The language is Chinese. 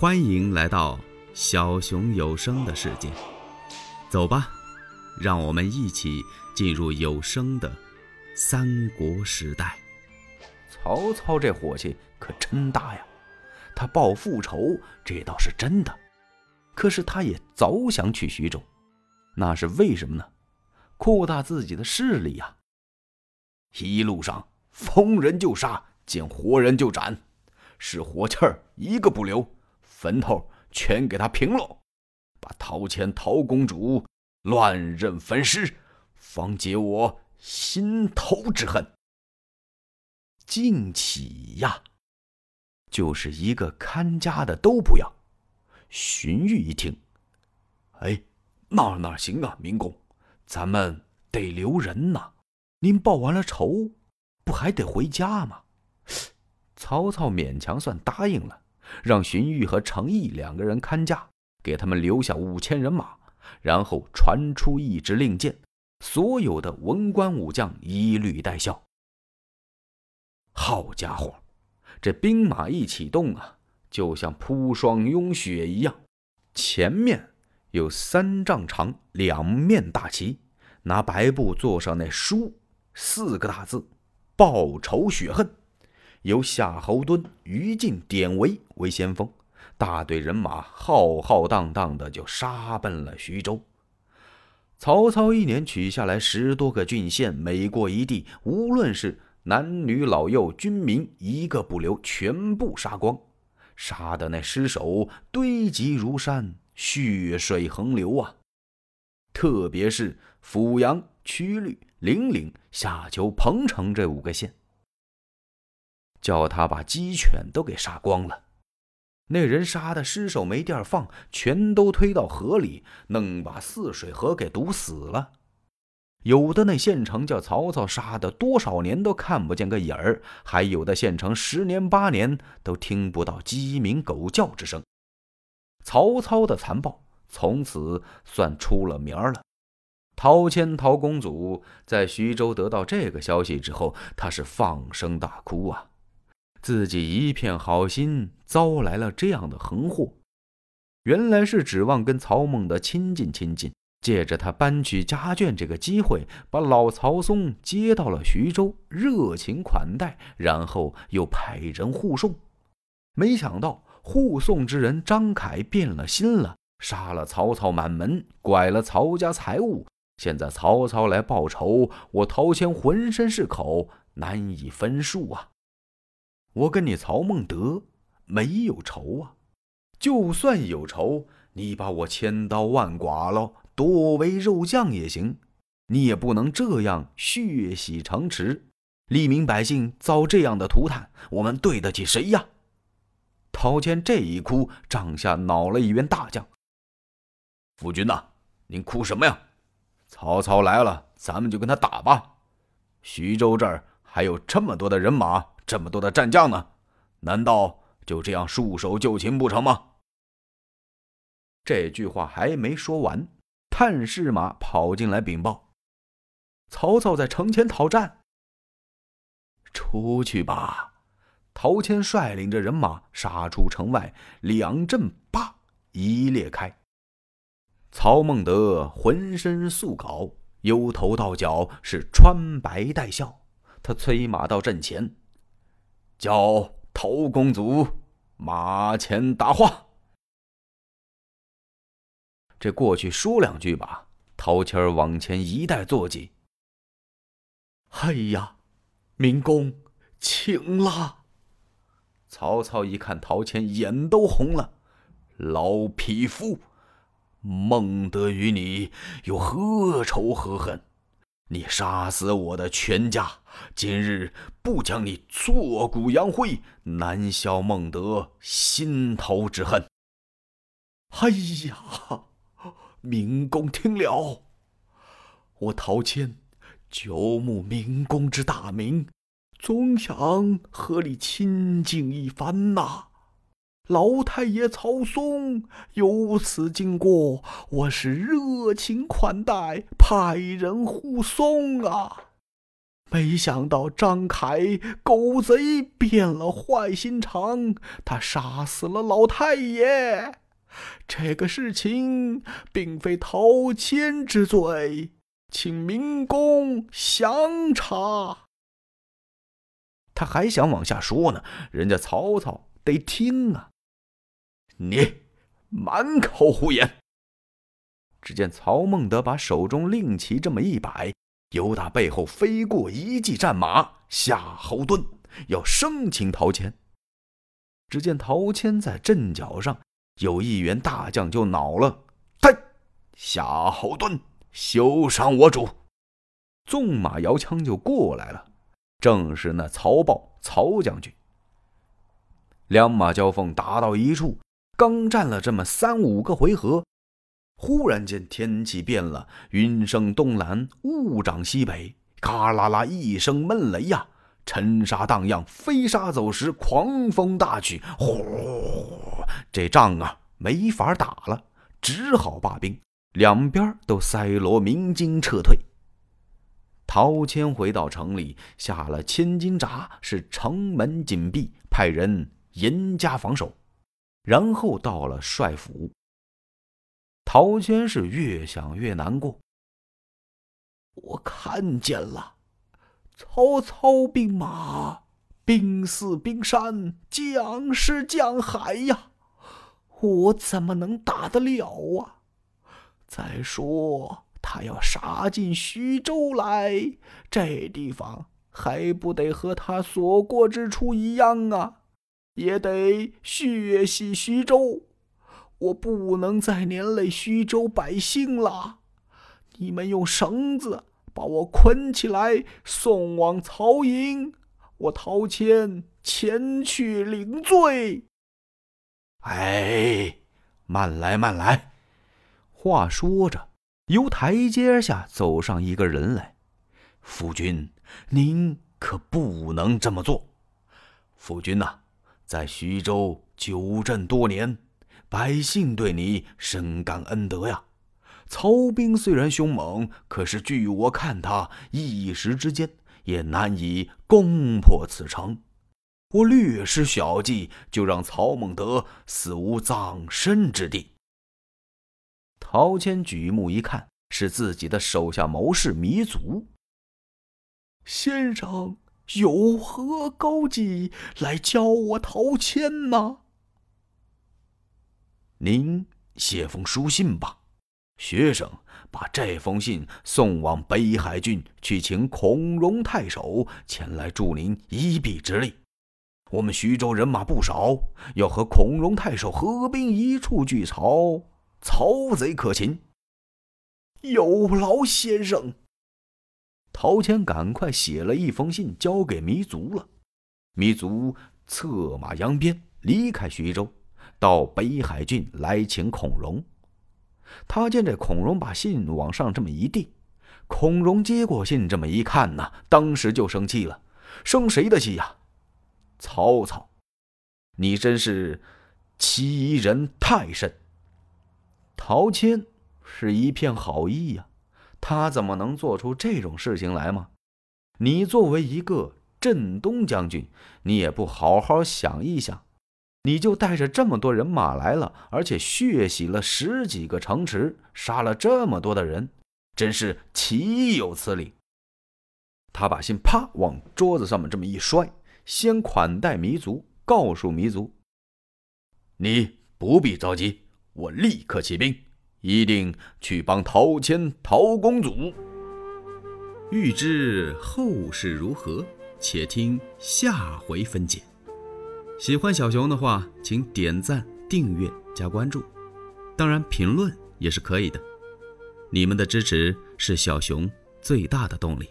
欢迎来到小熊有声的世界，走吧，让我们一起进入有声的三国时代。曹操这火气可真大呀！他报复仇，这倒是真的。可是他也早想去徐州，那是为什么呢？扩大自己的势力呀！一路上逢人就杀，见活人就斩，是火气儿一个不留。坟头全给他平了，把陶谦、陶公主乱刃分尸，方解我心头之恨。敬起呀，就是一个看家的都不要。荀彧一听，哎，那哪行啊，明公，咱们得留人呐。您报完了仇，不还得回家吗？曹操勉强算答应了。让荀彧和程毅两个人看家，给他们留下五千人马，然后传出一支令箭，所有的文官武将一律带孝。好家伙，这兵马一启动啊，就像铺霜拥雪一样。前面有三丈长两面大旗，拿白布做上那书，四个大字：报仇雪恨。由夏侯惇、于禁、典韦为先锋，大队人马浩浩荡荡的就杀奔了徐州。曹操一年取下来十多个郡县，每过一地，无论是男女老幼、军民，一个不留，全部杀光，杀的那尸首堆积如山，血水横流啊！特别是阜阳、曲率、零陵、夏丘、彭城这五个县。叫他把鸡犬都给杀光了，那人杀的尸首没地儿放，全都推到河里，弄把泗水河给堵死了。有的那县城叫曹操杀的，多少年都看不见个影儿；还有的县城十年八年都听不到鸡鸣狗叫之声。曹操的残暴从此算出了名儿了。陶谦、陶公主在徐州得到这个消息之后，他是放声大哭啊。自己一片好心，遭来了这样的横祸。原来是指望跟曹孟德亲近亲近，借着他搬去家眷这个机会，把老曹嵩接到了徐州，热情款待，然后又派人护送。没想到护送之人张凯变了心了，杀了曹操满门，拐了曹家财物。现在曹操来报仇，我陶谦浑身是口，难以分数啊！我跟你曹孟德没有仇啊，就算有仇，你把我千刀万剐了，剁为肉酱也行，你也不能这样血洗城池，黎民百姓遭这样的涂炭，我们对得起谁呀？陶谦这一哭，帐下恼了一员大将：“夫君呐，您哭什么呀？曹操来了，咱们就跟他打吧。徐州这儿还有这么多的人马。”这么多的战将呢？难道就这样束手就擒不成吗？这句话还没说完，探视马跑进来禀报：曹操在城前讨战。出去吧！陶谦率领着人马杀出城外，两阵叭一裂开。曹孟德浑身素稿，由头到脚是穿白带孝，他催马到阵前。叫陶公祖马前答话。这过去说两句吧。陶谦儿往前一带坐骑。哎呀，明公，请啦。曹操一看陶谦，眼都红了。老匹夫，孟德与你有何仇何恨？你杀死我的全家，今日不将你挫骨扬灰，难消孟德心头之恨。哎呀，明公听了，我陶谦久慕明公之大名，总想和你亲近一番呐。老太爷曹嵩有此经过，我是热情款待，派人护送啊。没想到张凯狗贼变了坏心肠，他杀死了老太爷。这个事情并非陶谦之罪，请明公详查。他还想往下说呢，人家曹操得听啊！你满口胡言！只见曹孟德把手中令旗这么一摆。由打背后飞过一骑战马，夏侯惇要生擒陶谦。只见陶谦在阵脚上，有一员大将就恼了：“呔，夏侯惇，休伤我主！”纵马摇枪就过来了，正是那曹豹曹将军。两马交锋打到一处，刚战了这么三五个回合。忽然间，天气变了，云生东南，雾长西北，嘎啦啦一声闷雷呀！尘沙荡漾，飞沙走石，狂风大起，呼！这仗啊，没法打了，只好罢兵，两边都塞罗鸣金撤退。陶谦回到城里，下了千斤闸，是城门紧闭，派人严加防守，然后到了帅府。陶谦是越想越难过。我看见了，曹操兵马兵似冰山，将是将海呀，我怎么能打得了啊？再说他要杀进徐州来，这地方还不得和他所过之处一样啊？也得血洗徐州。我不能再连累徐州百姓了，你们用绳子把我捆起来，送往曹营，我陶谦前去领罪。哎，慢来慢来。话说着，由台阶下走上一个人来。夫君，您可不能这么做。夫君呐，在徐州久镇多年。百姓对你深感恩德呀。曹兵虽然凶猛，可是据我看，他一时之间也难以攻破此城。我略施小计，就让曹孟德死无葬身之地。陶谦举目一看，是自己的手下谋士糜竺。先生有何高计来教我陶谦呢？您写封书信吧，学生把这封信送往北海郡，去请孔融太守前来助您一臂之力。我们徐州人马不少，要和孔融太守合兵一处拒曹，曹贼可擒。有劳先生。陶谦赶快写了一封信交给糜竺了，糜竺策马扬鞭离开徐州。到北海郡来请孔融，他见这孔融把信往上这么一递，孔融接过信这么一看呐，当时就生气了，生谁的气呀？曹操，你真是欺人太甚！陶谦是一片好意呀，他怎么能做出这种事情来吗？你作为一个镇东将军，你也不好好想一想。你就带着这么多人马来了，而且血洗了十几个城池，杀了这么多的人，真是岂有此理！他把信啪往桌子上面这么一摔，先款待弥足，告诉弥足：“你不必着急，我立刻起兵，一定去帮陶谦、陶公主。”欲知后事如何，且听下回分解。喜欢小熊的话，请点赞、订阅、加关注，当然评论也是可以的。你们的支持是小熊最大的动力。